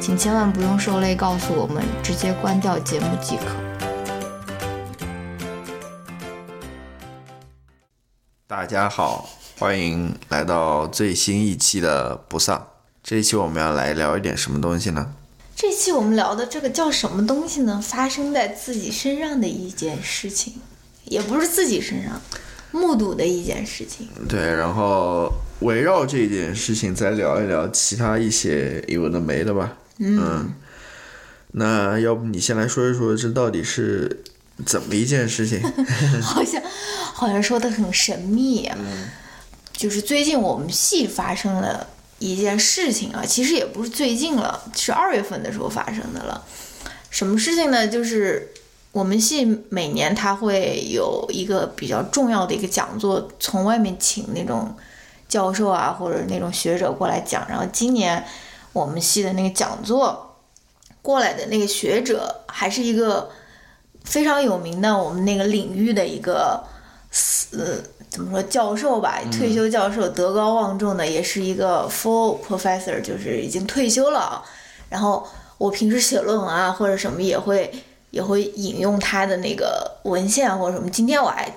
请千万不用受累告诉我们，直接关掉节目即可。大家好，欢迎来到最新一期的不丧。这一期我们要来聊一点什么东西呢？这期我们聊的这个叫什么东西呢？发生在自己身上的一件事情，也不是自己身上，目睹的一件事情。对，然后。围绕这件事情再聊一聊其他一些有的没的吧。嗯，那要不你先来说一说，这到底是怎么一件事情？好像好像说的很神秘。嗯，就是最近我们系发生了一件事情啊，其实也不是最近了，是二月份的时候发生的了。什么事情呢？就是我们系每年他会有一个比较重要的一个讲座，从外面请那种。教授啊，或者那种学者过来讲，然后今年我们系的那个讲座过来的那个学者，还是一个非常有名的我们那个领域的一个呃怎么说教授吧，退休教授，德高望重的，也是一个 full professor，就是已经退休了。然后我平时写论文啊或者什么也会也会引用他的那个文献或者什么。今天我还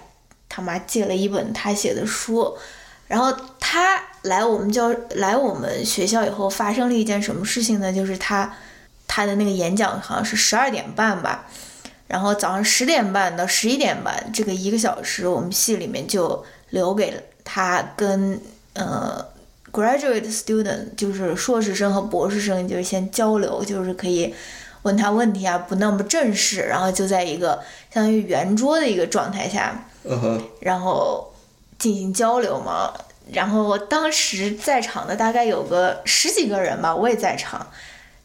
他妈借了一本他写的书。然后他来我们教来我们学校以后，发生了一件什么事情呢？就是他他的那个演讲好像是十二点半吧，然后早上十点半到十一点半这个一个小时，我们系里面就留给他跟呃 graduate student，就是硕士生和博士生，就是先交流，就是可以问他问题啊，不那么正式，然后就在一个相当于圆桌的一个状态下，然后。进行交流嘛，然后当时在场的大概有个十几个人吧，我也在场。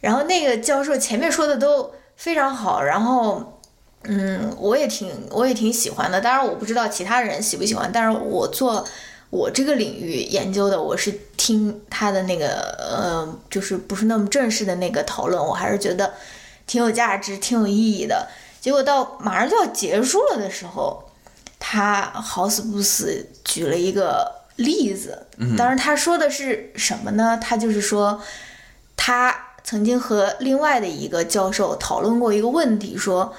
然后那个教授前面说的都非常好，然后嗯，我也挺我也挺喜欢的。当然我不知道其他人喜不喜欢，但是我做我这个领域研究的，我是听他的那个呃，就是不是那么正式的那个讨论，我还是觉得挺有价值、挺有意义的。结果到马上就要结束了的时候。他好死不死举了一个例子，当然他说的是什么呢？他就是说，他曾经和另外的一个教授讨论过一个问题，说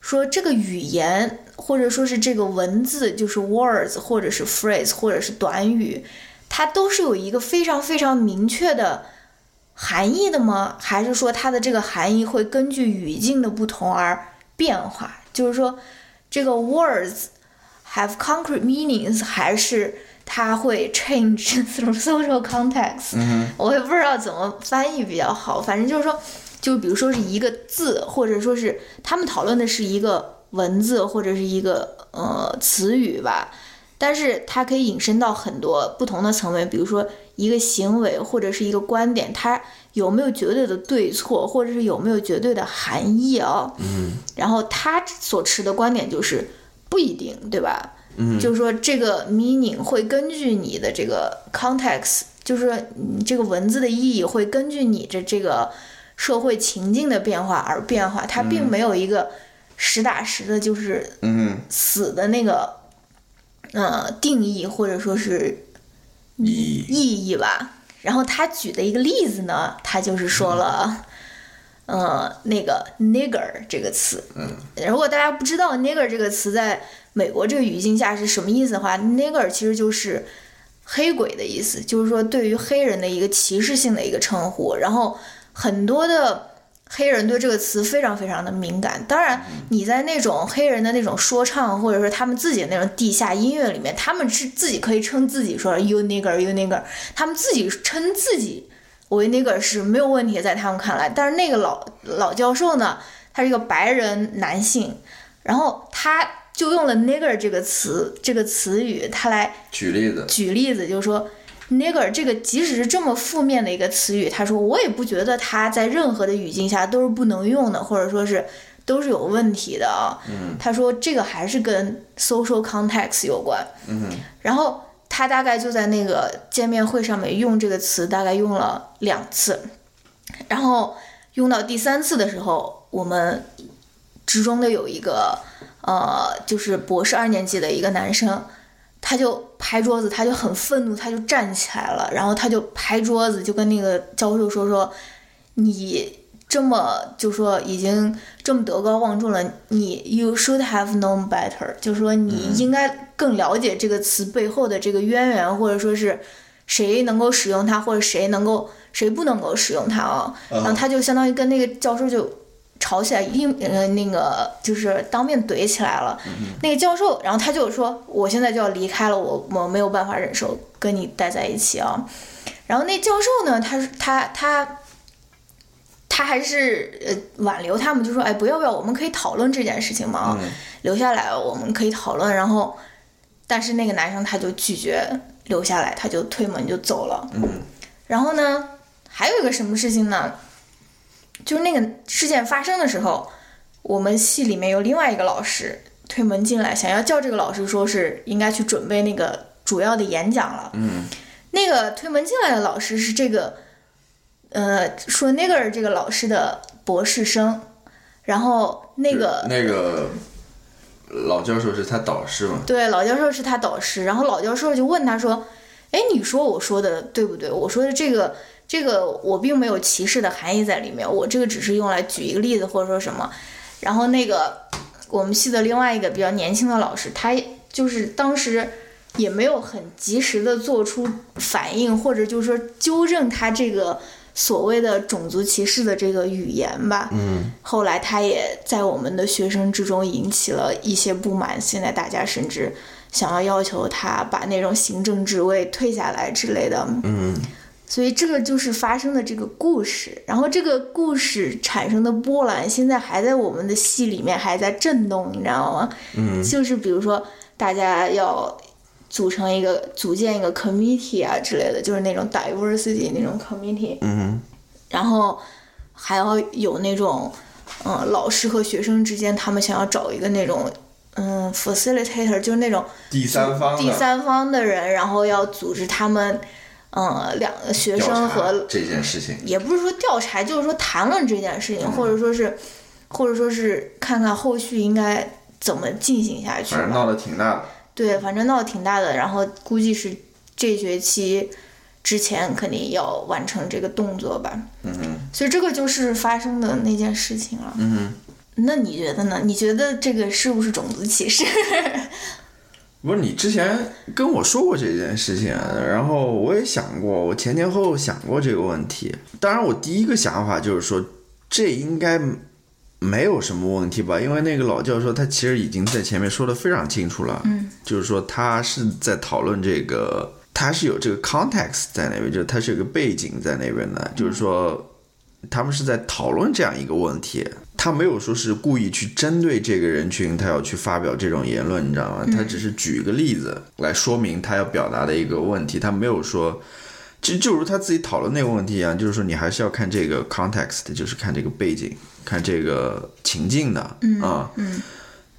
说这个语言或者说是这个文字，就是 words 或者是 phrase 或者是短语，它都是有一个非常非常明确的含义的吗？还是说它的这个含义会根据语境的不同而变化？就是说这个 words。have concrete meanings 还是它会 change through social context？我也不知道怎么翻译比较好。反正就是说，就比如说是一个字，或者说是他们讨论的是一个文字或者是一个呃词语吧。但是它可以引申到很多不同的层面，比如说一个行为或者是一个观点，它有没有绝对的对错，或者是有没有绝对的含义啊？嗯。然后他所持的观点就是。不一定，对吧？嗯，就是说这个 meaning 会根据你的这个 context，就是你这个文字的意义会根据你的这个社会情境的变化而变化，它并没有一个实打实的，就是嗯死的那个呃定义或者说是意意义吧。然后他举的一个例子呢，他就是说了。呃，那个 nigger 这个词，嗯，如果大家不知道 nigger 这个词在美国这个语境下是什么意思的话，nigger 其实就是黑鬼的意思，就是说对于黑人的一个歧视性的一个称呼。然后很多的黑人对这个词非常非常的敏感。当然，你在那种黑人的那种说唱，或者说他们自己的那种地下音乐里面，他们是自己可以称自己说 “you nigger you nigger”，他们自己称自己为 nigger 是没有问题，在他们看来。但是那个老老教授呢，他是一个白人男性，然后他就用了 nigger 这个词这个词语，他来举例子，举例子，就是说。nigger 这个即使是这么负面的一个词语，他说我也不觉得他在任何的语境下都是不能用的，或者说是都是有问题的啊。嗯他说这个还是跟 social context 有关。嗯然后他大概就在那个见面会上面用这个词，大概用了两次，然后用到第三次的时候，我们职中的有一个呃，就是博士二年级的一个男生。他就拍桌子，他就很愤怒，他就站起来了，然后他就拍桌子，就跟那个教授说说，你这么就说已经这么德高望重了，你 you should have known better，就是说你应该更了解这个词背后的这个渊源，或者说是谁能够使用它，或者谁能够谁不能够使用它啊。然后他就相当于跟那个教授就。吵起来，一呃那个就是当面怼起来了。那个教授，然后他就说：“我现在就要离开了，我我没有办法忍受跟你待在一起啊。”然后那教授呢，他他他他还是呃挽留他们，就说：“哎，不要不要，我们可以讨论这件事情嘛啊，留下来我们可以讨论。”然后，但是那个男生他就拒绝留下来，他就推门就走了。嗯然后呢，还有一个什么事情呢？就是那个事件发生的时候，我们系里面有另外一个老师推门进来，想要叫这个老师说是应该去准备那个主要的演讲了。嗯那个推门进来的老师是这个，呃，说那个这个老师的博士生，然后那个那个老教授是他导师嘛？对老教授是他导师，然后老教授就问他说：“哎，你说我说的对不对？我说的这个。”这个我并没有歧视的含义在里面，我这个只是用来举一个例子或者说什么。然后那个我们系的另外一个比较年轻的老师，他就是当时也没有很及时的做出反应，或者就是说纠正他这个所谓的种族歧视的这个语言吧。嗯后来他也在我们的学生之中引起了一些不满，现在大家甚至想要要求他把那种行政职位退下来之类的。嗯所以这个就是发生的这个故事，然后这个故事产生的波澜，现在还在我们的戏里面还在震动，你知道吗？嗯就是比如说大家要组成一个、组建一个 committee 啊之类的，就是那种 diversity 那种 committee，嗯然后还要有那种，嗯，老师和学生之间他们想要找一个那种，嗯，facilitator，就是那种第三方第三方的人，然后要组织他们。嗯，两个学生和这件事情。也不是说调查，就是说谈论这件事情，或者说是，或者说是看看后续应该怎么进行下去。反正闹得挺大的。对，反正闹得挺大的，然后估计是这学期之前肯定要完成这个动作吧。嗯哼所以这个就是发生的那件事情了。嗯哼。那你觉得呢？你觉得这个是不是种族歧视？不是你之前跟我说过这件事情，然后我也想过，我前前后后想过这个问题。当然，我第一个想法就是说，这应该没有什么问题吧？因为那个老教授他其实已经在前面说的非常清楚了，嗯，就是说他是在讨论这个，他是有这个 context 在那边，就是他是有个背景在那边的，就是说他们是在讨论这样一个问题。他没有说是故意去针对这个人群，他要去发表这种言论，你知道吗？他只是举一个例子来说明他要表达的一个问题，他没有说，就就如他自己讨论那个问题一样，就是说你还是要看这个 context，就是看这个背景，看这个情境的嗯啊。嗯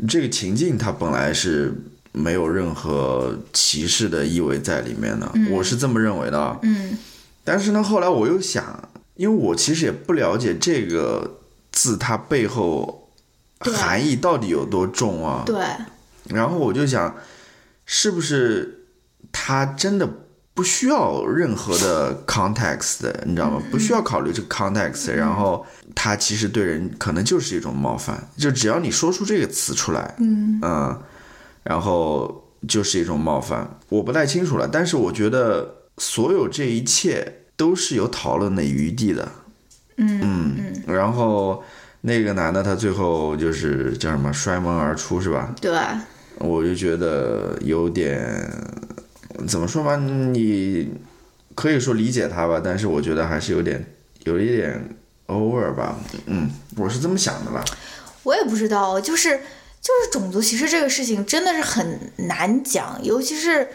这个情境它本来是没有任何歧视的意味在里面的，我是这么认为的啊。嗯但是呢，后来我又想，因为我其实也不了解这个字它背后含义到底有多重啊。对，然后我就想，是不是他真的不需要任何的 context 的，你知道吗？不需要考虑这个 context，然后他其实对人可能就是一种冒犯，就只要你说出这个词出来，嗯嗯，然后就是一种冒犯。我不太清楚了，但是我觉得所有这一切都是有讨论的余地的。嗯嗯，然后那个男的他最后就是叫什么摔门而出是吧？对，我就觉得有点怎么说吧，你可以说理解他吧，但是我觉得还是有点有一点 over 吧。嗯，我是这么想的吧。我也不知道，就是就是种族歧视这个事情真的是很难讲，尤其是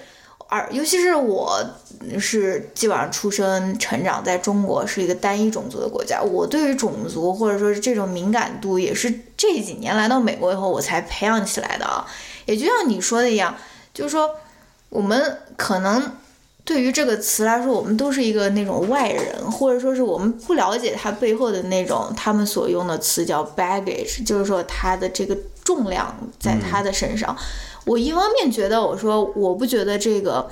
而尤其是我是基本上出生成长在中国是一个单一种族的国家，我对于种族或者说是这种敏感度也是这几年来到美国以后我才培养起来的啊。也就像你说的一样，就是说我们可能。对于这个词来说，我们都是一个那种外人，或者说是我们不了解它背后的那种他们所用的词叫 baggage，就是说它的这个重量在他的身上。我一方面觉得，我说我不觉得这个，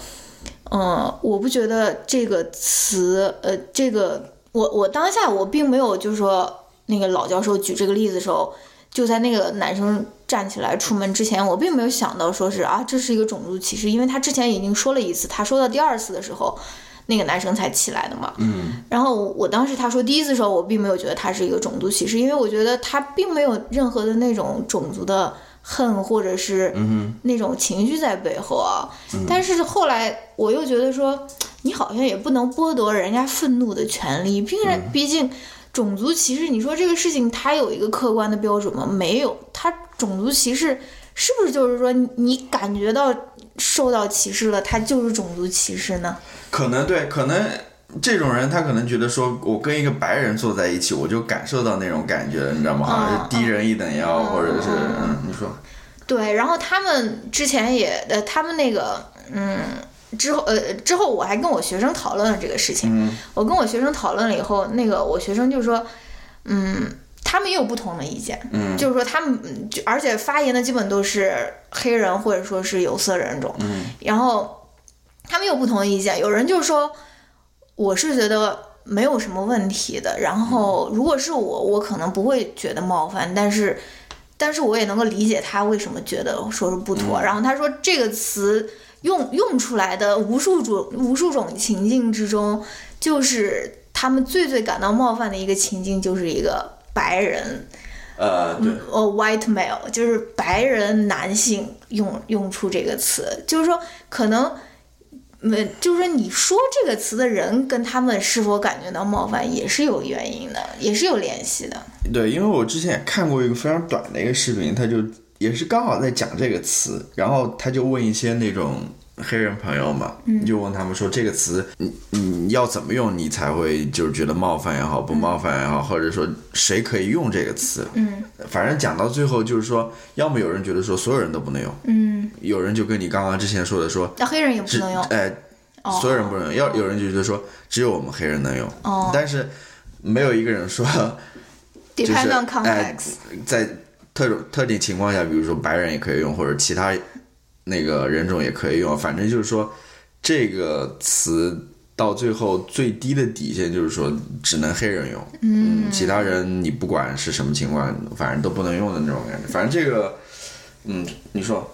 嗯，我不觉得这个词，呃，这个我我当下我并没有就是说那个老教授举这个例子的时候。就在那个男生站起来出门之前，我并没有想到说是啊，这是一个种族歧视，因为他之前已经说了一次，他说到第二次的时候，那个男生才起来的嘛。嗯。然后我当时他说第一次的时候，我并没有觉得他是一个种族歧视，因为我觉得他并没有任何的那种种族的恨或者是那种情绪在背后啊。但是后来我又觉得说，你好像也不能剥夺人家愤怒的权利，毕竟毕竟。种族歧视，你说这个事情它有一个客观的标准吗？没有。它种族歧视是不是就是说你感觉到受到歧视了，它就是种族歧视呢？可能对，可能这种人他可能觉得说我跟一个白人坐在一起，我就感受到那种感觉，你知道吗？好像是低人一等要，或者是嗯，你说。对，然后他们之前也呃，他们那个嗯。之后，呃，之后我还跟我学生讨论了这个事情。我跟我学生讨论了以后，那个我学生就说，嗯，他们也有不同的意见，就是说他们，就而且发言的基本都是黑人或者说是有色人种。然后他们有不同的意见，有人就说，我是觉得没有什么问题的。然后如果是我，我可能不会觉得冒犯，但是，但是我也能够理解他为什么觉得说是不妥。然后他说这个词。用用出来的无数种无数种情境之中，就是他们最最感到冒犯的一个情境，就是一个白人，呃，对，呃，white male，就是白人男性用用出这个词，就是说可能，没，就是说你说这个词的人跟他们是否感觉到冒犯，也是有原因的，也是有联系的。对，因为我之前也看过一个非常短的一个视频，他就。也是刚好在讲这个词，然后他就问一些那种黑人朋友嘛，就问他们说这个词你你要怎么用，你才会就是觉得冒犯也好，不冒犯也好，或者说谁可以用这个词，嗯，反正讲到最后就是说，要么有人觉得说所有人都不能用，嗯，有人就跟你刚刚之前说的说，那黑人也不能用，哎，所有人不能用，要有人就觉得说只有我们黑人能用，哦，但是没有一个人说，就是哎，在。特种特定情况下，比如说白人也可以用，或者其他那个人种也可以用。反正就是说，这个词到最后最低的底线就是说，只能黑人用。嗯，其他人你不管是什么情况，反正都不能用的那种感觉。反正这个，嗯，你说。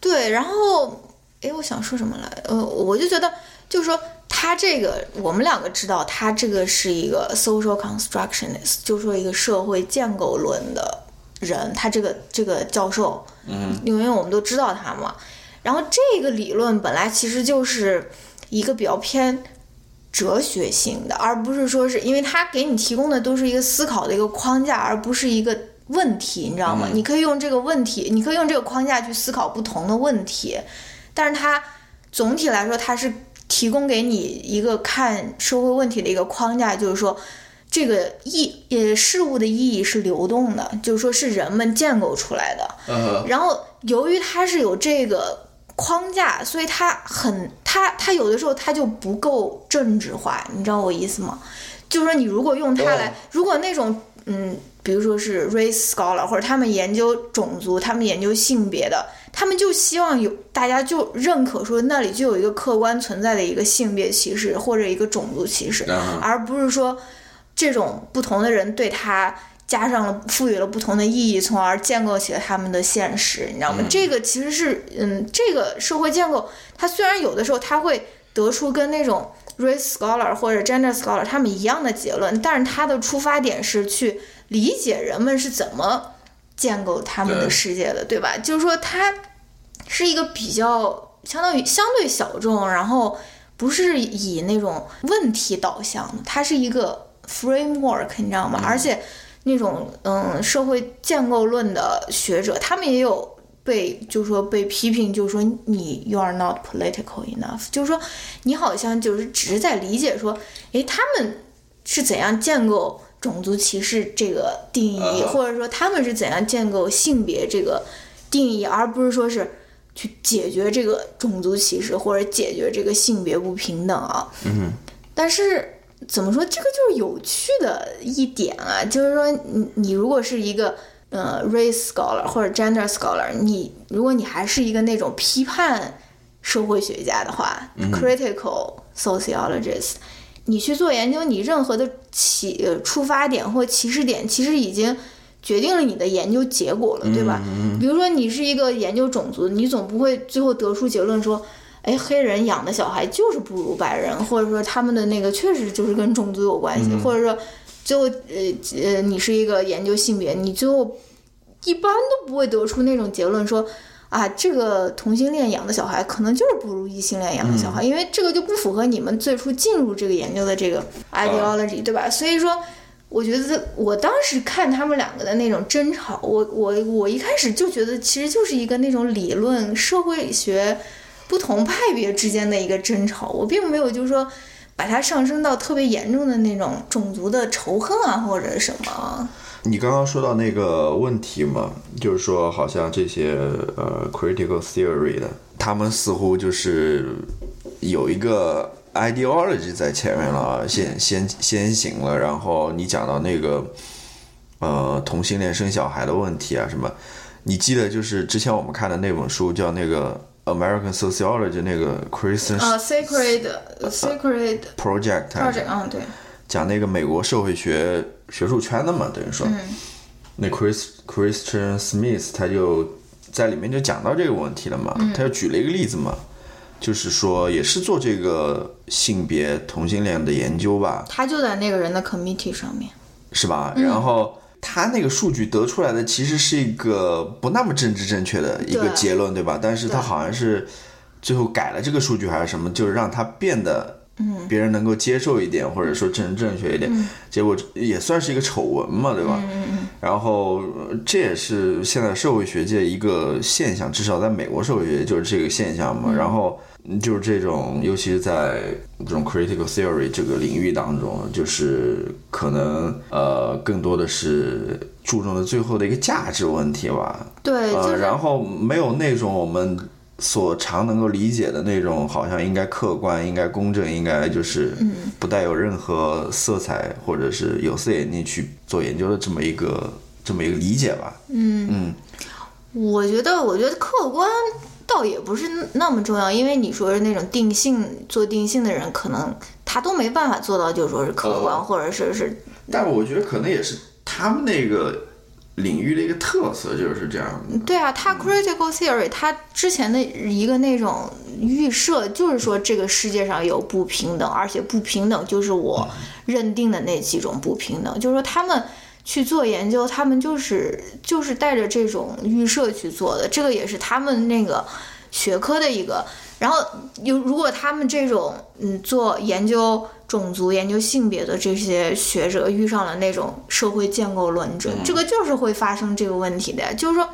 对，然后，哎，我想说什么来？呃，我就觉得，就是说，他这个，我们两个知道，他这个是一个 social constructionist，就是说一个社会建构论的。人，他这个这个教授，嗯，因为我们都知道他嘛。然后这个理论本来其实就是一个比较偏哲学性的，而不是说是因为他给你提供的都是一个思考的一个框架，而不是一个问题，你知道吗？你可以用这个问题，你可以用这个框架去思考不同的问题，但是它总体来说，它是提供给你一个看社会问题的一个框架，就是说。这个意呃事物的意义是流动的，就是说是人们建构出来的。然后由于它是有这个框架，所以它很它它有的时候它就不够政治化，你知道我意思吗？就是说你如果用它来，如果那种嗯，比如说是 race scholar 或者他们研究种族、他们研究性别的，他们就希望有大家就认可说那里就有一个客观存在的一个性别歧视或者一个种族歧视，而不是说。这种不同的人对他加上了赋予了不同的意义，从而建构起了他们的现实，你知道吗？这个其实是，嗯，这个社会建构，它虽然有的时候它会得出跟那种 race scholar 或者 gender scholar 他们一样的结论，但是他的出发点是去理解人们是怎么建构他们的世界的，对吧？就是说它是一个比较相当于相对小众，然后不是以那种问题导向的，它是一个 framework，你知道吗？而且那种嗯社会建构论的学者，他们也有被就是说被批评，就是说你 you are not political enough，就是说你好像就是只是在理解说，诶，他们是怎样建构种族歧视这个定义，啊或者说他们是怎样建构性别这个定义，而不是说是去解决这个种族歧视或者解决这个性别不平等啊。嗯但是怎么说，这个就是有趣的一点啊，就是说你你如果是一个呃 race scholar 或者 gender scholar，你如果你还是一个那种批判社会学家的话、c r i t i c a l sociologist，你去做研究，你任何的起呃出发点或起始点，其实已经决定了你的研究结果了，对吧？比如说你是一个研究种族，你总不会最后得出结论说，哎，黑人养的小孩就是不如白人，或者说他们的那个确实就是跟种族有关系，或者说最后呃呃，你是一个研究性别，你最后一般都不会得出那种结论说。啊，这个同性恋养的小孩可能就是不如异性恋养的小孩，因为这个就不符合你们最初进入这个研究的这个 ideology，、对吧？所以说，我觉得我当时看他们两个的那种争吵，我我我一开始就觉得其实就是一个那种理论社会学不同派别之间的一个争吵，我并没有就是说把它上升到特别严重的那种种族的仇恨啊或者什么。你刚刚说到那个问题嘛，就是说好像这些呃 critical theory 的，他们似乎就是有一个 ideology 在前面了，先先先行了。然后你讲到那个呃同性恋生小孩的问题啊什么，你记得就是之前我们看的那本书叫那个 American Sociology 那个 Christian 啊，sacred sacred Project project，嗯，对，讲那个美国社会学学术圈的嘛，等于说，那 Chris Christian Smith 他就在里面就讲到这个问题了嘛，他就举了一个例子嘛，就是说也是做这个性别同性恋的研究吧，他就在那个人的 committee 上面。是吧？然后他那个数据得出来的其实是一个不那么政治正确的一个结论，对吧？但是他好像是最后改了这个数据还是什么，就是让它变得嗯别人能够接受一点，或者说政治正确一点，结果也算是一个丑闻嘛，对吧？嗯然后呃这也是现在社会学界一个现象，至少在美国社会学界就是这个现象嗯嘛。然后就是这种，尤其是在这种 critical theory 这个领域当中，就是可能呃更多的是注重的最后的一个价值问题吧。对，就呃，然后没有那种我们所常能够理解的那种，好像应该客观、应该公正、应该就是嗯不带有任何色彩或者是有色眼镜去做研究的这么一个这么一个理解吧。嗯嗯我觉得，我觉得客观倒也不是那么重要，因为你说是那种定性做定性的人，可能他都没办法做到，就说是客观，哦或者是是但我觉得可能也是他们那个领域的一个特色，就是这样的。对啊，他 critical theory，他之前的一个那种预设就是说这个世界上有不平等，而且不平等就是我认定的那几种不平等，就是说他们去做研究，他们就是就是带着这种预设去做的，这个也是他们那个学科的一个。然后有如果他们这种嗯做研究种族、研究性别的这些学者遇上了那种社会建构论者，这个就是会发生这个问题的呀。就是说，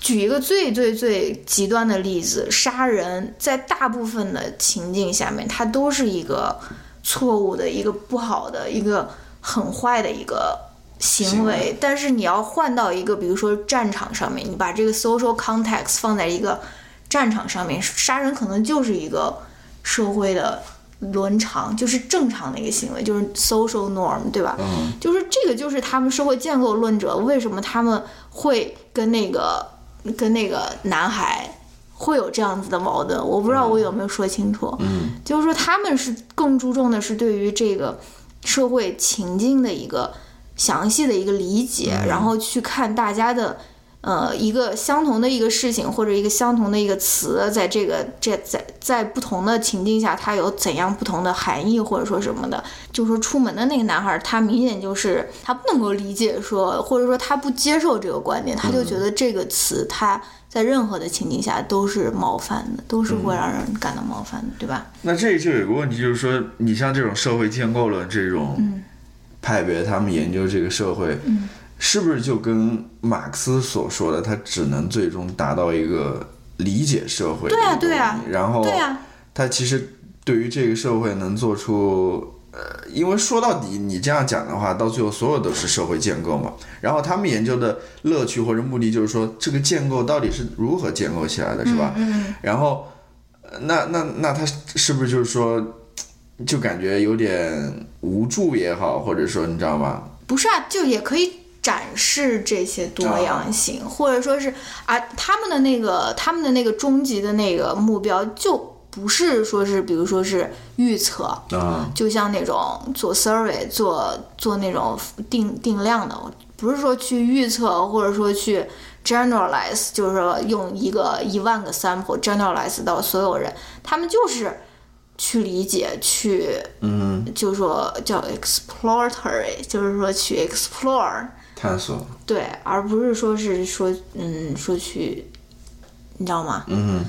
举一个最最最极端的例子，杀人在大部分的情境下面，它都是一个错误的、一个不好的、一个很坏的一个行为。但是你要换到一个，比如说战场上面，你把这个 social context 放在一个战场上面，杀人可能就是一个社会的伦常，就是正常的一个行为，就是 social norm，对吧？嗯，就是这个，就是他们社会建构论者为什么他们会跟那个跟那个男孩会有这样子的矛盾，我不知道我有没有说清楚。嗯，就是说他们是更注重的是对于这个社会情境的一个详细的一个理解，然后去看大家的。呃，一个相同的一个事情或者一个相同的一个词，在这个这在在不同的情境下，它有怎样不同的含义或者说什么的。就说出门的那个男孩，他明显就是他不能够理解说，或者说他不接受这个观点，他就觉得这个词他在任何的情境下都是冒犯的，都是会让人感到冒犯的，对吧？那这就有个问题，就是说，你像这种社会建构论这种派别，他们研究这个社会，是不是就跟马克思所说的，他只能最终达到一个理解社会的对啊对啊然后对啊，他其实对于这个社会能做出。呃，因为说到底，你这样讲的话，到最后所有都是社会建构嘛。然后他们研究的乐趣或者目的就是说，这个建构到底是如何建构起来的，是吧？嗯，然后，呃那那那他是不是就是说，就感觉有点无助也好，或者说你知道吗？不是啊，就也可以展示这些多样性，或者说是啊，他们的那个他们的那个终极的那个目标就不是说是比如说是预测，啊，就像那种做 survey 做做那种定定量的，不是说去预测或者说去 generalize，就是说用一个一万个 sample generalize 到所有人，他们就是去理解去，嗯，就是说叫 exploratory，就是说去 explore，探索，对，而不是说是说嗯说去，你知道吗？嗯。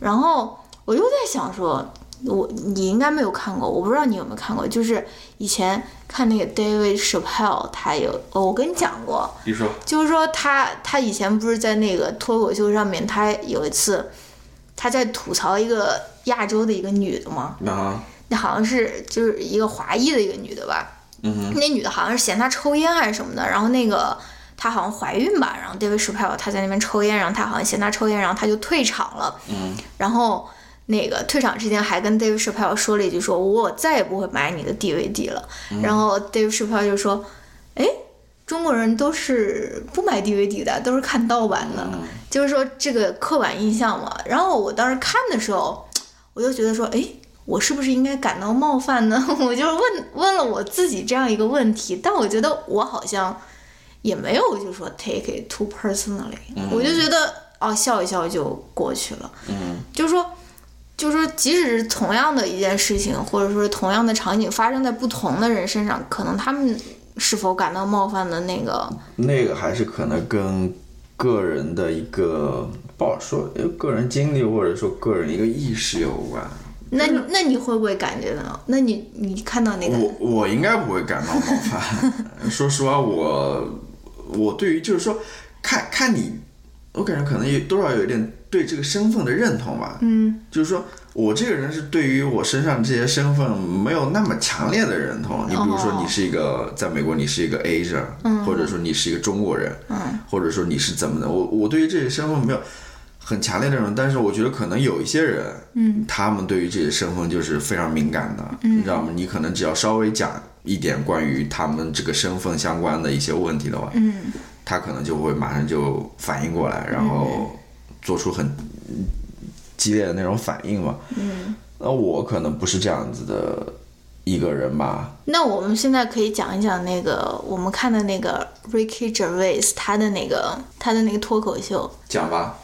然后我又在想说，我你应该没有看过，我不知道你有没有看过，就是以前看那个 David Chappelle，他有，哦我跟你讲过，你说，就是说他他以前不是在那个脱口秀上面，他有一次他在吐槽一个亚洲的一个女的嘛，啊，那好像是就是一个华裔的一个女的吧，嗯那女的好像是嫌他抽烟还是什么的，然后那个她好像怀孕吧，然后 David Chappelle 他在那边抽烟，然后他好像嫌他抽烟，然后他就退场了。嗯，然后那个退场之前还跟 David Chappelle 说了一句说，我再也不会买你的 DVD 了。然后 David Chappelle 就说，哎，中国人都是不买 DVD 的，都是看盗版的，就是说这个刻板印象嘛。然后我当时看的时候，我就觉得说，哎。我是不是应该感到冒犯呢？我就问问了我自己这样一个问题，但我觉得我好像也没有就说 take it too personally，、我就觉得哦笑一笑就过去了。嗯，就是说，就是说，即使是同样的一件事情，或者说同样的场景发生在不同的人身上，可能他们是否感到冒犯的那个，那个还是可能跟个人的一个不好说，呃个人经历或者说个人一个意识有关。那你那你会不会感觉到？那你你看到那个，我我应该不会感到冒犯。说实话，我我对于就是说，看看你，我感觉可能有多少有一点对这个身份的认同吧。嗯就是说我这个人是对于我身上这些身份没有那么强烈的认同。你比如说，哦。你是一个在美国，你是一个 Asian，、或者说你是一个中国人，嗯。或者说你是怎么的，我我对于这些身份没有很强烈的认同，但是我觉得可能有一些人，嗯，他们对于这些身份就是非常敏感的，你知道吗？你可能只要稍微讲一点关于他们这个身份相关的一些问题的话，嗯。他可能就会马上就反应过来，然后做出很激烈的那种反应嘛。嗯。那我可能不是这样子的一个人吧。那我们现在可以讲一讲那个我们看的那个 Ricky Gervais 他的那个他的那个脱口秀，讲吧，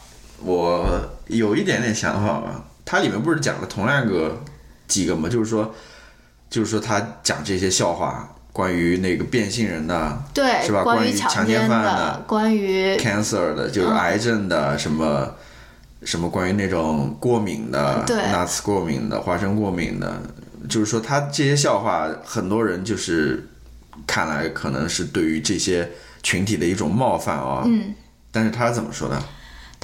我有一点点想法吧。他里面不是讲了同样个几个嘛？就是说，就是说他讲这些笑话，关于那个变性人的对，是吧关于强强奸犯的的，关于 cancer 的，就是癌症的，什么什么关于那种过敏的，对 nuts 过敏的，花生过敏的，就是说他这些笑话，很多人就是看来可能是对于这些群体的一种冒犯啊。嗯。但是他怎么说的？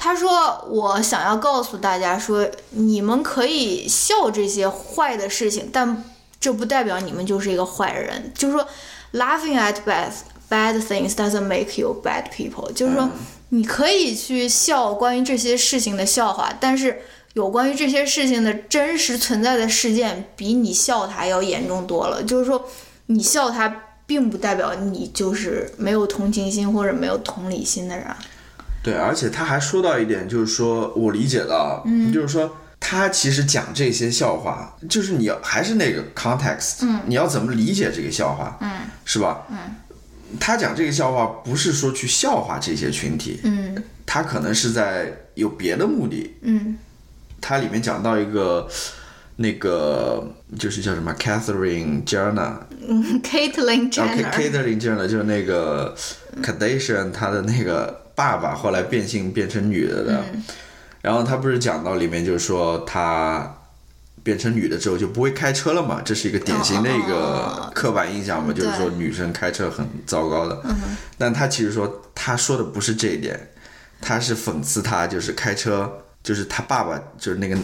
他说：“我想要告诉大家说，你们可以笑这些坏的事情，但这不代表你们就是一个坏人。就是说，laughing at bad bad things doesn't make you bad people。就是说，你可以去笑关于这些事情的笑话，但是有关于这些事情的真实存在的事件，比你笑它要严重多了。就是说，你笑它，并不代表你就是没有同情心或者没有同理心的人。”对，而且他还说到一点，就是说我理解的，嗯，就是说他其实讲这些笑话，就是你要还是那个 context，嗯，你要怎么理解这个笑话，嗯，是吧？嗯，他讲这个笑话不是说去笑话这些群体，嗯。他可能是在有别的目的。嗯。他里面讲到一个那个就是叫什么 Catherine Jenner，嗯，Caitlyn 然后 Jenner，Catherine Jenner 就是那个 c a d a t i o n 他的那个爸爸后来变性变成女的的，然后他不是讲到里面就是说他。变成女的之后就不会开车了嘛，这是一个典型的一个刻板印象嘛，就是说女生开车很糟糕的。但他其实说他说的不是这一点，他是讽刺他就是开车，就是他爸爸就是那个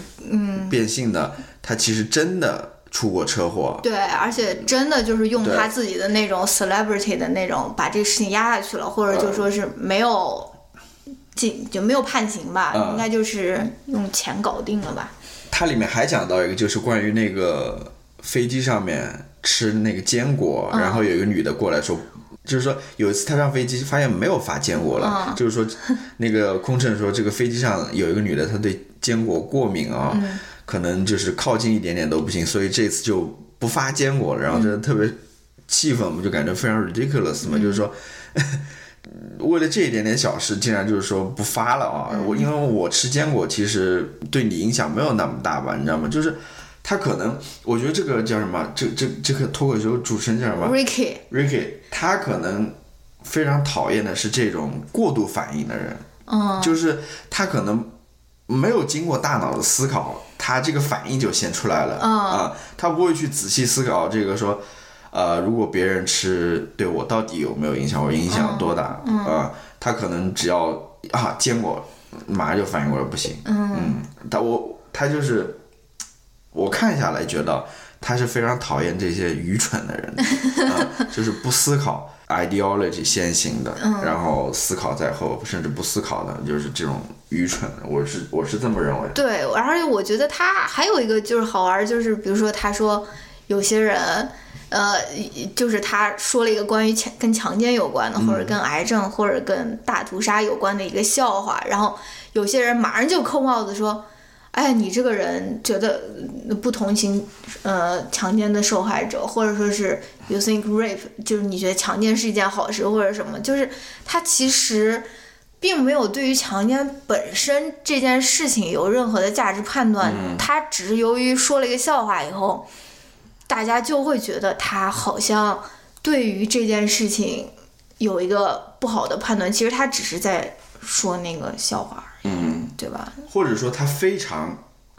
变性的，他其实真的出过车祸，对，而且真的就是用他自己的那种 celebrity 的那种把这个事情压下去了，或者就说是没有进就没有判刑吧，嗯。应该就是用钱搞定了吧。它里面还讲到一个，就是关于那个飞机上面吃那个坚果，然后有一个女的过来说，就是说有一次他上飞机发现没有发坚果了，就是说那个空乘说这个飞机上有一个女的她对坚果过敏啊、可能就是靠近一点点都不行，所以这次就不发坚果了，然后真的特别气愤，我们就感觉非常 ridiculous 嘛，就是说。为了这一点点小事，竟然就是说不发了啊！我因为我吃坚果，其实对你影响没有那么大吧，你知道吗？就是他可能，我觉得这个叫什么？这这这个脱口秀主持人叫什么 Ricky，？Ricky，他可能非常讨厌的是这种过度反应的人，嗯，就是他可能没有经过大脑的思考，他这个反应就先出来了嗯啊，他不会去仔细思考这个说。呃，如果别人吃对我到底有没有影响，我影响有多大？嗯啊，他可能只要啊坚果，马上就反应过来不行。嗯，他我他就是我看下来觉得他是非常讨厌这些愚蠢的人，啊，就是不思考 ideology 先行的，然后思考在后，甚至不思考的，就是这种愚蠢的。我是我是这么认为。对，而且我觉得他还有一个就是好玩儿，就是比如说他说有些人。呃，就是他说了一个关于强跟强奸有关的，或者跟癌症或者跟大屠杀有关的一个笑话，然后有些人马上就扣帽子说：“哎，你这个人觉得呃不同情呃强奸的受害者，或者说是 you think rape 就是你觉得强奸是一件好事或者什么，就是他其实。”并没有对于强奸本身这件事情有任何的价值判断，他只是由于说了一个笑话以后，大家就会觉得他好像对于这件事情有一个不好的判断。其实他只是在说那个笑话而已，嗯，对吧？或者说他非常，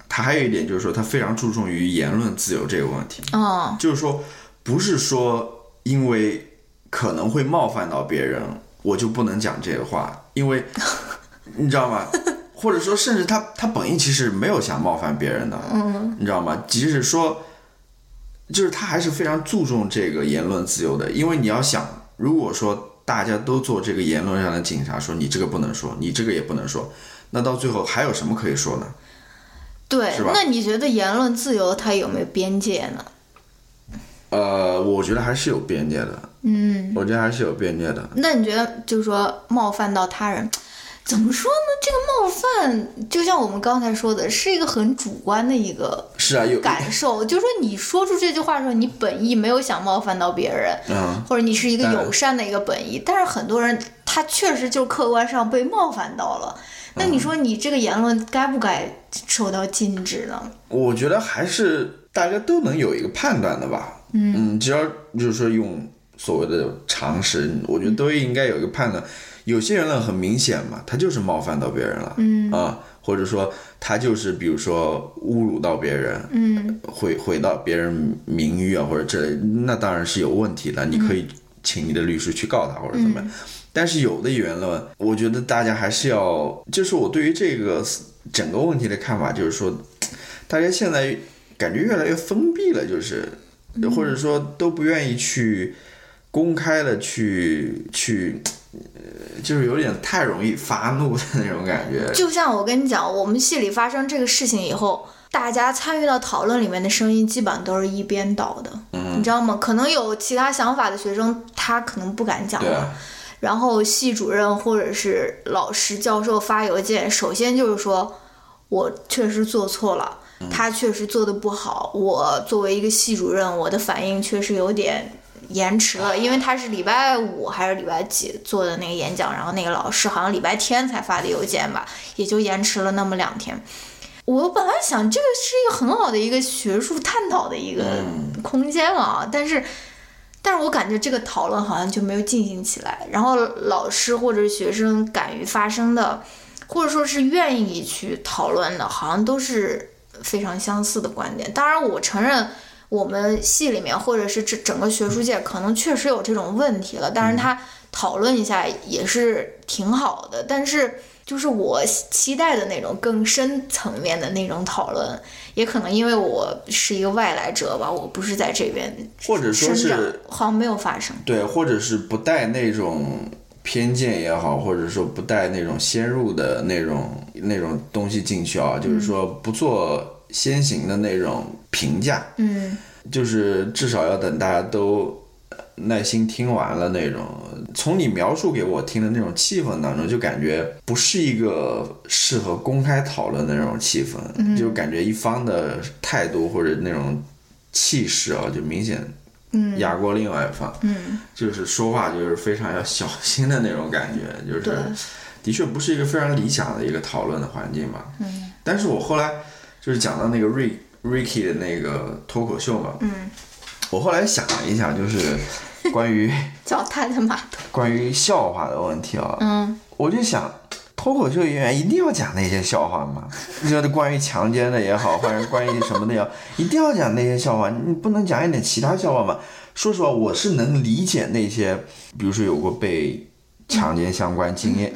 他还有一点就是说他非常注重于言论自由这个问题。嗯就是说，不是说因为可能会冒犯到别人，我就不能讲这个话，因为 你知道吗？或者说，甚至他他本意其实没有想冒犯别人的，嗯你知道吗？即使说，就是他还是非常注重这个言论自由的，因为你要想，如果说大家都做这个言论上的警察，说你这个不能说，你这个也不能说，那到最后还有什么可以说呢？对是吧。那你觉得言论自由它有没有边界呢？呃，我觉得还是有边界的，嗯，我觉得还是有边界的。那你觉得就是说冒犯到他人，怎么说呢？这个冒犯就像我们刚才说的，是一个很主观的一个是啊，有感受，就是说你说出这句话的时候，你本意没有想冒犯到别人，嗯，或者你是一个友善的一个本意，但是很多人他确实就客观上被冒犯到了。那你说你这个言论该不该受到禁止呢？我觉得还是大家都能有一个判断的吧。嗯，只要就是说用所谓的常识，我觉得都应该有一个判断。有些人呢很明显嘛，他就是冒犯到别人了，嗯啊，或者说他就是比如说侮辱到别人，嗯毁毁到别人名誉啊或者之类，那当然是有问题的。你可以请你的律师去告他或者怎么样。但是有的言论，我觉得大家还是要，就是我对于这个整个问题的看法，就是说，大家现在感觉越来越封闭了，就是，或者说都不愿意去公开的去去，呃就是有点太容易发怒的那种感觉。就像我跟你讲，我们系里发生这个事情以后，大家参与到讨论里面的声音基本上都是一边倒的，嗯你知道吗？可能有其他想法的学生，他可能不敢讲然后系主任或者是老师、教授发邮件，首先就是说，我确实做错了，他确实做的不好，我作为一个系主任，我的反应确实有点延迟了，因为他是礼拜五还是礼拜几做的那个演讲，然后那个老师好像礼拜天才发的邮件吧，也就延迟了那么两天。我本来想这个是一个很好的一个学术探讨的一个空间啊，但是，但是我感觉这个讨论好像就没有进行起来。然后老师或者学生敢于发声的，或者说是愿意去讨论的，好像都是非常相似的观点。当然，我承认我们系里面或者是这整个学术界可能确实有这种问题了，但是他讨论一下也是挺好的。但是。就是我期待的那种更深层面的那种讨论，也可能因为我是一个外来者吧，我不是在这边，或者说是好像没有发生。对，或者是不带那种偏见也好，或者说不带那种先入的那种那种东西进去啊，就是说不做先行的那种评价。嗯，就是至少要等大家都。耐心听完了那种，从你描述给我听的那种气氛当中，就感觉不是一个适合公开讨论的那种气氛，就感觉一方的态度或者那种气势啊，就明显压过另外一方，嗯。就是说话就是非常要小心的那种感觉，就是的确不是一个非常理想的一个讨论的环境嘛。但是我后来就是讲到那个 Rick Ricky 的那个脱口秀嘛。嗯我后来想了一下，就是关于 脚踏的马桶，关于笑话的问题啊。嗯，我就想，脱口秀演员一定要讲那些笑话吗？就是关于强奸的也好，或者关于什么的也好，一定要讲那些笑话？你不能讲一点其他笑话吗？说实话，我是能理解那些，比如说有过被强奸相关经验、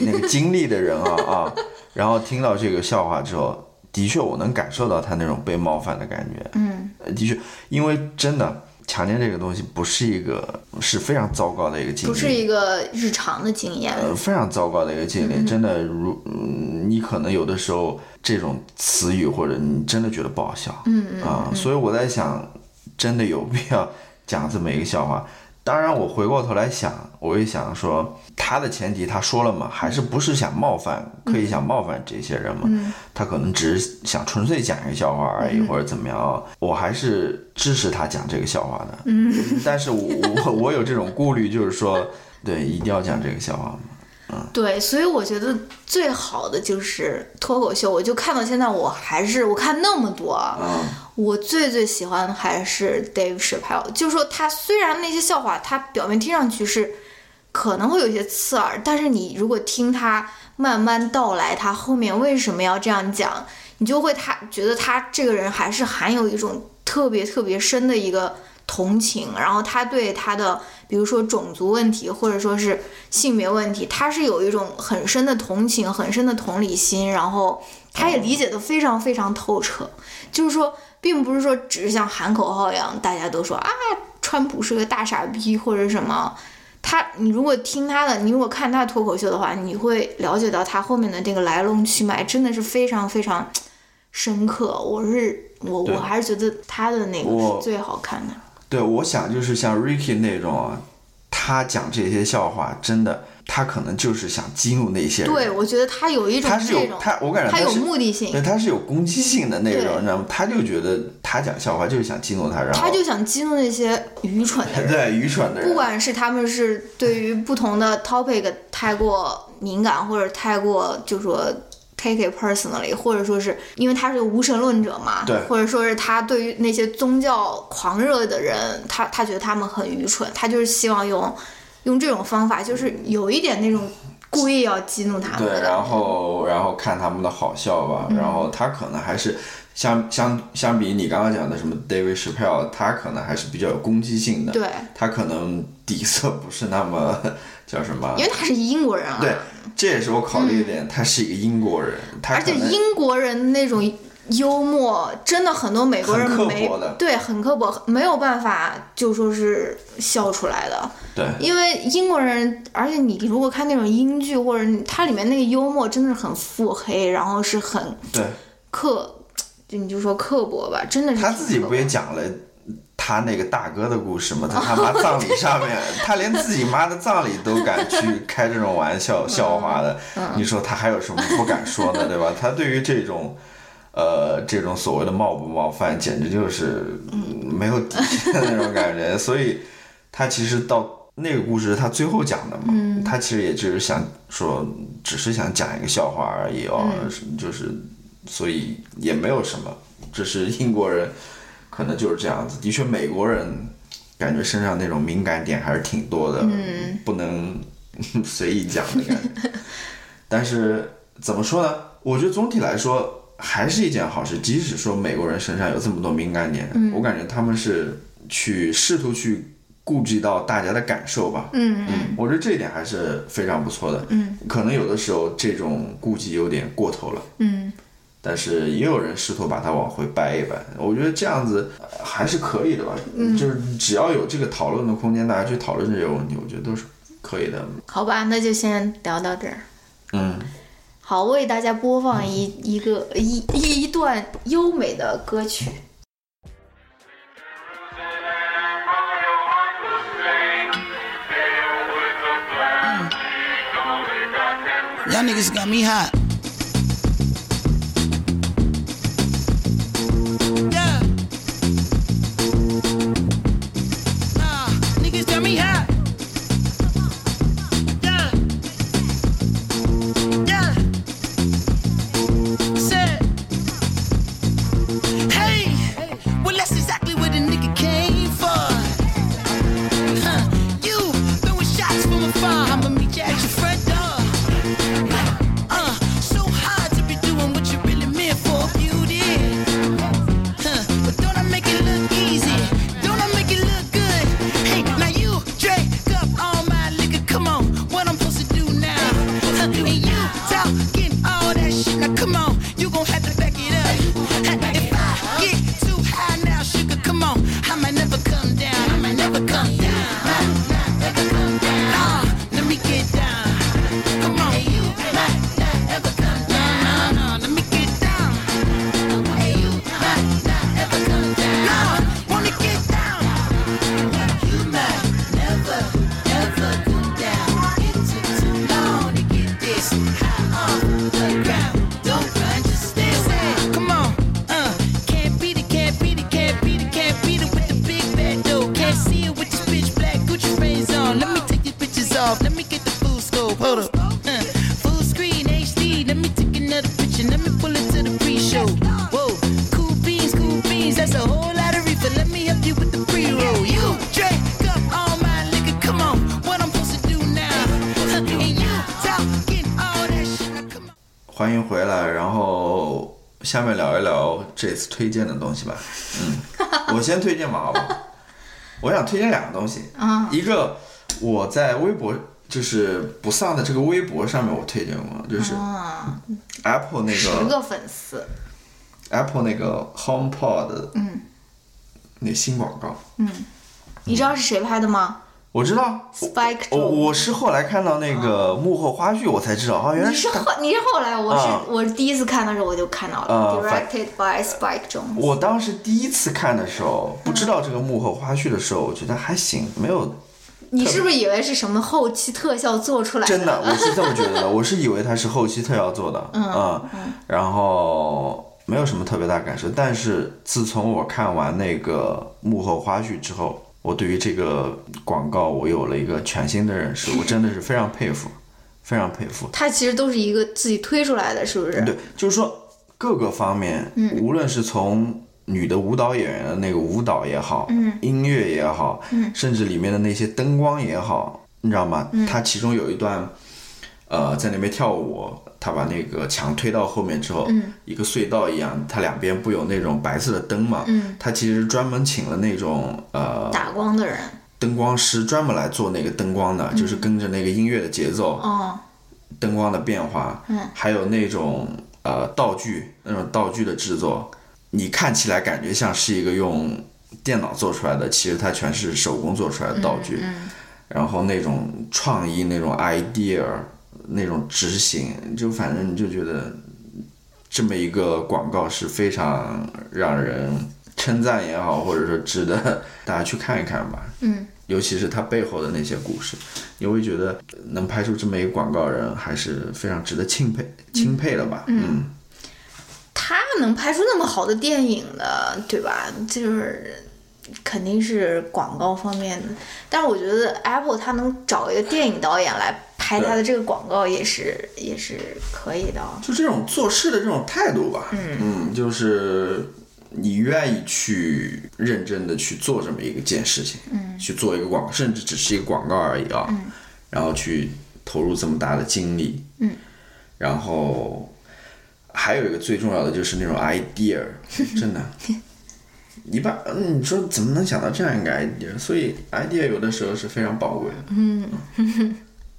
那个经历的人啊啊，然后听到这个笑话之后。的确，我能感受到他那种被冒犯的感觉。嗯，的确，因为真的强奸这个东西不是一个是非常糟糕的一个经历，不是一个日常的经验。呃，非常糟糕的一个经历，真的，如嗯你可能有的时候这种词语或者你真的觉得不好笑。嗯嗯啊，所以我在想，真的有必要讲这么一个笑话。当然，我回过头来想，我也想说，他的前提他说了嘛，还是不是想冒犯，可以想冒犯这些人嘛？他可能只是想纯粹讲一个笑话而已，或者怎么样？我还是支持他讲这个笑话的。嗯，但是我我我有这种顾虑，就是说，对，一定要讲这个笑话吗？对，所以我觉得最好的就是脱口秀。我就看到现在，我还是我看那么多，我最最喜欢的还是 Dave Chappelle。就是说，他虽然那些笑话，他表面听上去是可能会有些刺耳，但是你如果听他慢慢道来，他后面为什么要这样讲，你就会他觉得他这个人还是含有一种特别特别深的一个。同情，然后他对他的，比如说种族问题，或者说是性别问题，他是有一种很深的同情、很深的同理心，然后他也理解的非常非常透彻。就是说，并不是说只是像喊口号一样，大家都说啊，川普是个大傻逼或者什么。他，你如果听他的，你如果看他脱口秀的话，你会了解到他后面的这个来龙去脉，真的是非常非常深刻。我是我，我还是觉得他的那个是最好看的。对，我想就是像 Ricky 那种啊，他讲这些笑话，真的，他可能就是想激怒那些人。对，我觉得他有一种他是有他，我感觉他有目的性，对，他是有攻击性的那种，你知道吗？他就觉得他讲笑话就是想激怒他，然后他就想激怒那些愚蠢的人，对，愚蠢的人，不管是他们是对于不同的 topic 太过敏感，或者太过就说。Take it personally，或者说是因为他是无神论者嘛，对，或者说是他对于那些宗教狂热的人，他他觉得他们很愚蠢，他就是希望用用这种方法，就是有一点那种故意要激怒他们。对，然后然后看他们的好笑吧，然后他可能还是相相相比你刚刚讲的什么 David Chappelle，他可能还是比较有攻击性的，对，他可能底色不是那么叫什么，因为他是英国人啊，对。这也是我考虑一点，他是一个英国人，而且英国人那种幽默，真的很多美国人没对，很刻薄，没有办法就说是笑出来的。对，因为英国人，而且你如果看那种英剧或者它里面那个幽默，真的是很腹黑，然后是很对刻，就你就说刻薄吧，真的是他自己不也讲了。他那个大哥的故事嘛，他他妈葬礼上面，他连自己妈的葬礼都敢去开这种玩笑笑话的，你说他还有什么不敢说的，对吧？他对于这种，呃，这种所谓的冒不冒犯，简直就是没有底线的那种感觉，所以他其实到那个故事他最后讲的嘛，他其实也就是想说，只是想讲一个笑话而已哦，就是所以也没有什么，这是英国人可能就是这样子，的确美国人感觉身上那种敏感点还是挺多的，不能 随意讲的感觉。但是怎么说呢？我觉得总体来说还是一件好事。即使说美国人身上有这么多敏感点，我感觉他们是去试图去顾及到大家的感受吧。嗯嗯，我觉得这一点还是非常不错的。嗯，可能有的时候这种顾忌有点过头了。嗯但是也有人试图把它往回掰一掰，我觉得这样子呃还是可以的吧。就是只要有这个讨论的空间，大家去讨论这些问题，我觉得都是可以的。好吧，那就先聊到这儿。嗯，好，为大家播放一一个一一段优美的歌曲。Y'all niggas got me hot. 这次推荐的东西吧。嗯，我先推荐吧？我想推荐两个东西，啊。一个我在微博，就是不丧的这个微博上面我推荐过，就是啊，Apple 那个十个个粉丝，Apple 那个 HomePod，嗯，那新广告，嗯。你知道是谁拍的吗我知道，？Spike 我。我是后来看到那个幕后花絮，我才知道，啊，原来是。你是后你是后来，我是、啊我是第一次看的时候我就看到了、啊 d i r e c t e d by Spike Jones。我当时第一次看的时候，不知道这个幕后花絮的时候，我觉得还行，没有你是不是以为是什么后期特效做出来真的，我是这么觉得的。我是以为它是后期特效做的，嗯，然后没有什么特别大感受。但是自从我看完那个幕后花絮之后，我对于这个广告我有了一个全新的认识，我真的是非常佩服，非常佩服。它其实都是一个自己推出来的，是不是？对，就是说各个方面，无论是从女的舞蹈演员的那个舞蹈也好，音乐也好，甚至里面的那些灯光也好，你知道吗？它其中有一段，呃，在那边跳舞，他把那个墙推到后面之后，一个隧道一样，它两边不有那种白色的灯嘛？他其实专门请了那种呃打光的人，灯光师专门来做那个灯光的，就是跟着那个音乐的节奏，哦，灯光的变化，嗯，还有那种呃道具，那种道具的制作，你看起来感觉像是一个用电脑做出来的，其实它全是手工做出来的道具，然后那种创意、那种 idea、那种执行，就反正你就觉得这么一个广告是非常让人称赞也好，或者说值得 大家去看一看吧。嗯，尤其是它背后的那些故事，你会觉得能拍出这么一个广告人，还是非常值得钦佩钦佩的吧？嗯，他能拍出那么好的电影的，对吧？就是肯定是广告方面的。但是我觉得 Apple 它能找一个电影导演来拍他的这个广告，也是也是可以的。啊。就这种做事的这种态度吧，嗯。嗯就是你愿意去认真的去做这么一个件事情，嗯，去做一个广告，甚至只是一个广告而已啊，然后去投入这么大的精力，嗯，然后还有一个最重要的就是那种 idea，真的。一般，嗯，你说怎么能想到这样一个 idea？所以 idea 有的时候是非常宝贵的。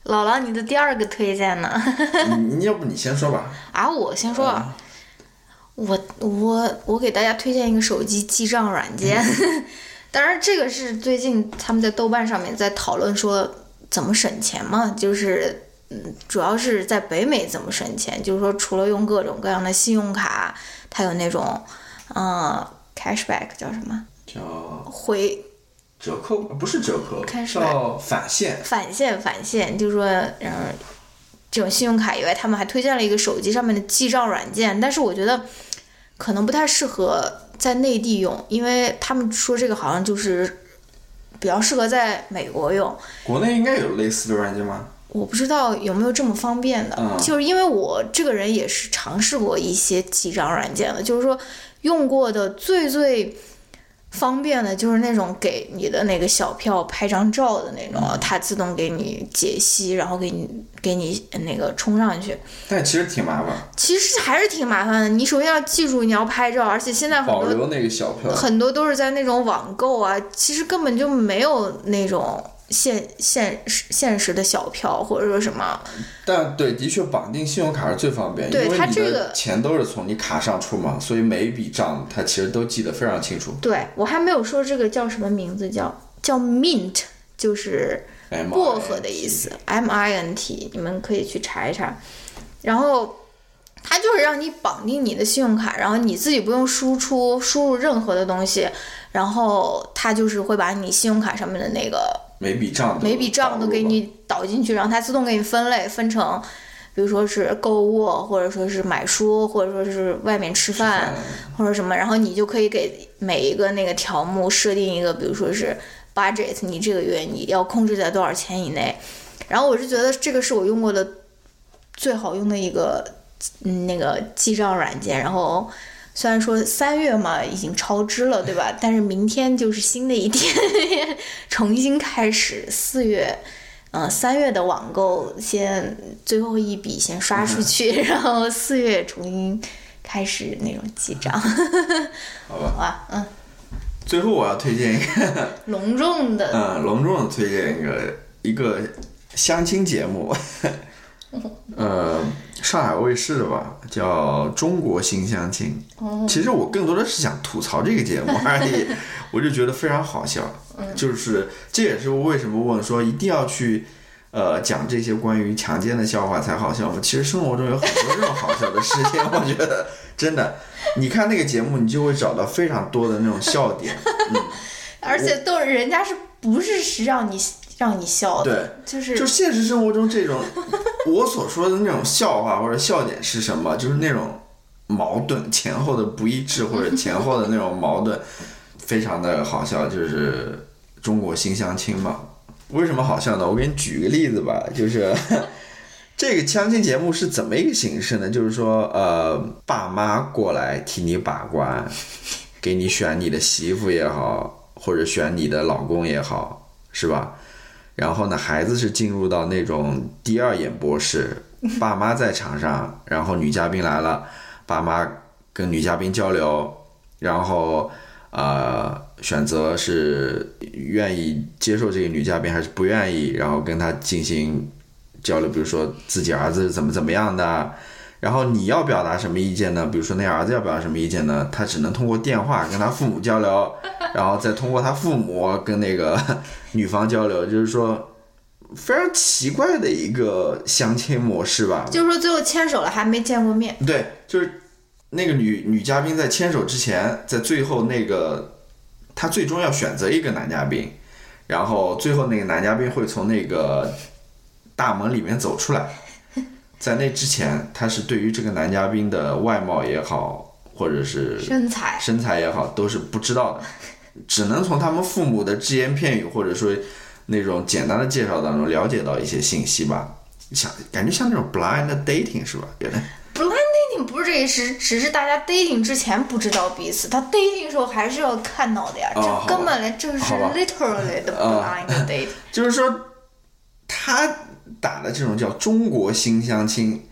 姥姥，你的第二个推荐呢？你你要不你先说吧？啊，我先说啊，我我我给大家推荐一个手机记账软件，当然这个是最近他们在豆瓣上面在讨论说怎么省钱嘛，就是嗯，主要是在北美怎么省钱，就是说除了用各种各样的信用卡，它有那种嗯 cashback 叫什么叫回折扣，不是折扣，开始叫返现。返现返现，就是说，嗯，这种信用卡以外，他们还推荐了一个手机上面的记账软件，但是我觉得可能不太适合在内地用，因为他们说这个好像就是比较适合在美国用。国内应该有类似的软件吗？我不知道有没有这么方便的，嗯就是因为我这个人也是尝试过一些记账软件的，就是说用过的最最方便的就是那种给你的那个小票拍张照的那种，它自动给你解析，然后给你给你那个冲上去。但其实挺麻烦，其实还是挺麻烦的，你首先要记住你要拍照，而且现在很多保留那个小票。很多都是在那种网购啊，其实根本就没有那种现现实现实的小票，或者说什么。但对，的确绑定信用卡是最方便，对因为这个的钱都是从你卡上出嘛，所以每一笔账它其实都记得非常清楚。对我还没有说这个叫什么名字，叫叫 mint，就是薄荷的意思，M I N T，你们可以去查一查。然后它就是让你绑定你的信用卡，然后你自己不用输出输入任何的东西，然后它就是会把你信用卡上面的那个每笔账每笔账都给你导进去，然后它自动给你分类，分成，比如说是购物，或者说是买书，或者说是外面吃饭，或者什么，然后你就可以给每一个那个条目设定一个，比如说是 budget，你这个月你要控制在多少钱以内。然后我是觉得这个是我用过的最好用的一个嗯那个记账软件，然后。虽然说三月嘛已经超支了，对吧？但是明天就是新的一天，重新开始。四月，嗯、三月的网购先最后一笔先刷出去，然后四月重新开始那种记账。好吧。好吧，嗯，最后我要推荐一个，隆重的，嗯，隆重的推荐一个一个相亲节目，呃，上海卫视的吧，叫《中国新相亲》。其实我更多的是想吐槽这个节目而已，我就觉得非常好笑。就是这也是我为什么问说一定要去。呃，讲这些关于强奸的笑话才好笑吗？其实生活中有很多这种好笑的事情，我觉得真的，你看那个节目，你就会找到非常多的那种笑点。嗯 而且都人家是不是是让你让你笑的，对，就是就现实生活中这种我所说的那种笑话或者笑点是什么？就是那种矛盾前后的不一致或者前后的那种矛盾，非常的好笑。就是中国新相亲嘛，为什么好笑呢？我给你举个例子吧，就是。这个相亲节目是怎么一个形式呢？就是说，呃，爸妈过来替你把关，给你选你的媳妇也好，或者选你的老公也好，是吧？然后呢，孩子是进入到那种第二演播室，爸妈在场上，然后女嘉宾来了，爸妈跟女嘉宾交流，然后呃选择是愿意接受这个女嘉宾还是不愿意，然后跟她进行交流，比如说自己儿子是怎么怎么样的。然后你要表达什么意见呢？比如说那儿子要表达什么意见呢？他只能通过电话跟他父母交流，然后再通过他父母跟那个女方交流，就是说非常奇怪的一个相亲模式吧。就是说最后牵手了还没见过面，对，就是那个女女嘉宾在牵手之前，在最后那个她最终要选择一个男嘉宾，然后最后那个男嘉宾会从那个大门里面走出来，在那之前，他是对于这个男嘉宾的外貌也好，或者是身材身材也好，都是不知道的。只能从他们父母的只言片语或者说那种简单的介绍当中了解到一些信息吧。像感觉像那种 blind dating 是吧？原来 blind dating 不是这个，是只是大家 dating 之前不知道彼此，他 dating 的时候还是要看到的呀。哦这根本连这是 literally 的啊 blind dating。就是说，他打的这种叫中国新相亲，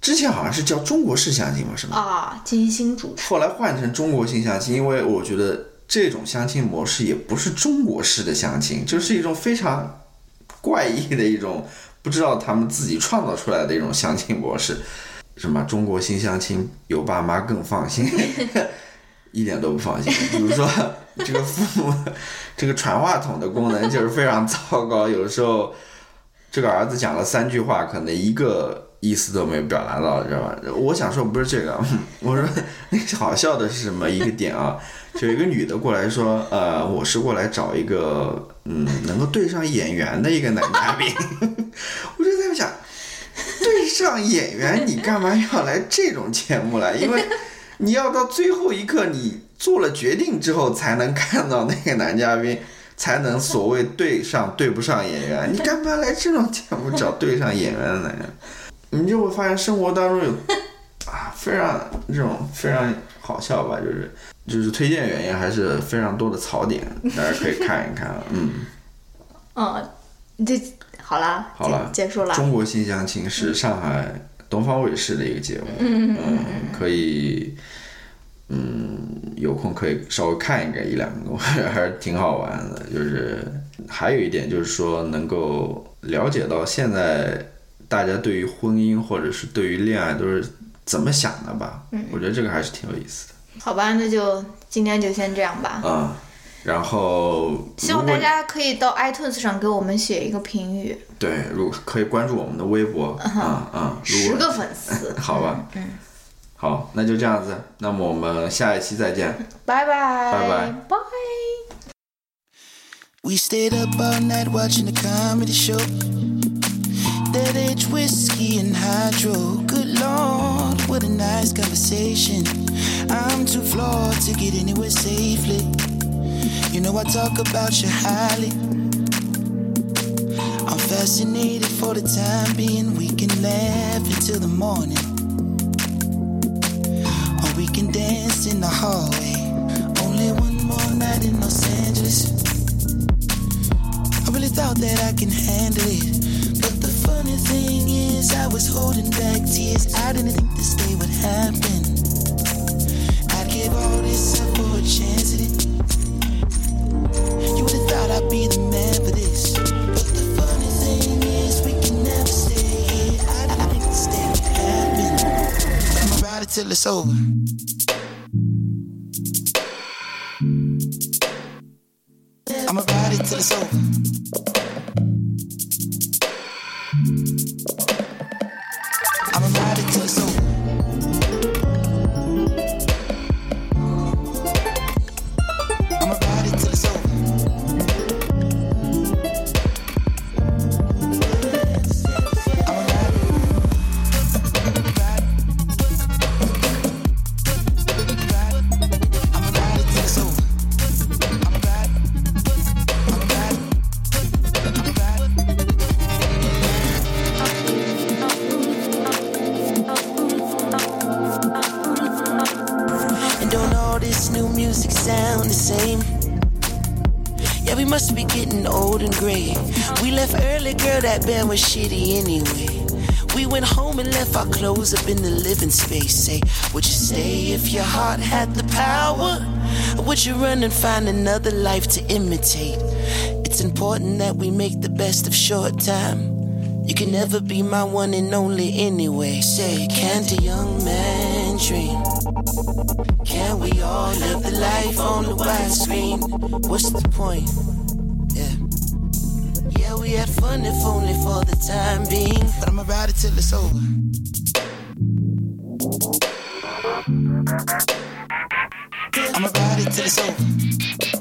之前好像是叫中国式相亲嘛，是吗？啊，金星主持后来换成中国新相亲，因为我觉得这种相亲模式也不是中国式的相亲，就是一种非常怪异的一种，不知道他们自己创造出来的一种相亲模式。什么中国新相亲有爸妈更放心，一点都不放心。比如说这个父母这个传话筒的功能就是非常糟糕，有的时候这个儿子讲了三句话，可能一个意思都没有表达到，知道吧？我想说不是这个，我说那个好笑的是什么一个点啊？就一个女的过来说，呃，我是过来找一个嗯能够对上演员的一个男嘉宾，我就在想，对上演员，你干嘛要来这种节目来？因为你要到最后一刻，你做了决定之后，才能看到那个男嘉宾，才能所谓对上对不上演员。你干嘛来这种节目找对上演员的男人？你就会发现生活当中有 啊非常这种非常好笑吧，就是就是推荐原因还是非常多的槽点，大家可以看一看。嗯，嗯，这好啦，好了，结结束了。中国新相亲是上海东方卫视的一个节目，嗯可以，嗯，有空可以稍微看一个一两个，还是挺好玩的。就是还有一点就是说，能够了解到现在大家对于婚姻或者是对于恋爱都是怎么想的吧。我觉得这个还是挺有意思的。好吧，那就今天就先这样吧。嗯，然后希望大家可以到 iTunes 上给我们写一个评语，对，如果可以关注我们的微博，啊啊，十个粉丝。好吧，嗯，好，那就这样子，那么我们下一期再见。拜拜，拜拜拜。 We stayed up all night watching the comedy show. That age whiskey and hydro. Good lord, what a nice conversation. I'm too flawed to get anywhere safely. You know I talk about you highly. I'm fascinated for the time being. We can laugh until the morning. Can dance in the hallway. Only one more night in Los Angeles. I really thought that I can handle it. But the funny thing is, I was holding back tears. I didn't think this day would happen. I'd give all this up for a chance till it's over. I'ma ride it till it's over. We left early, girl, that band was shitty anyway. We went home and left our clothes up in the living space. Say, would you stay if your heart had the power? Or would you run and find another life to imitate? It's important that we make the best of short time. You can never be my one and only anyway. Say, can't a young man dream? Can we all live the life on the widescreen? What's the point? We had fun if only for the time being. But I'ma ride it till it's over. I'ma ride it till it's over.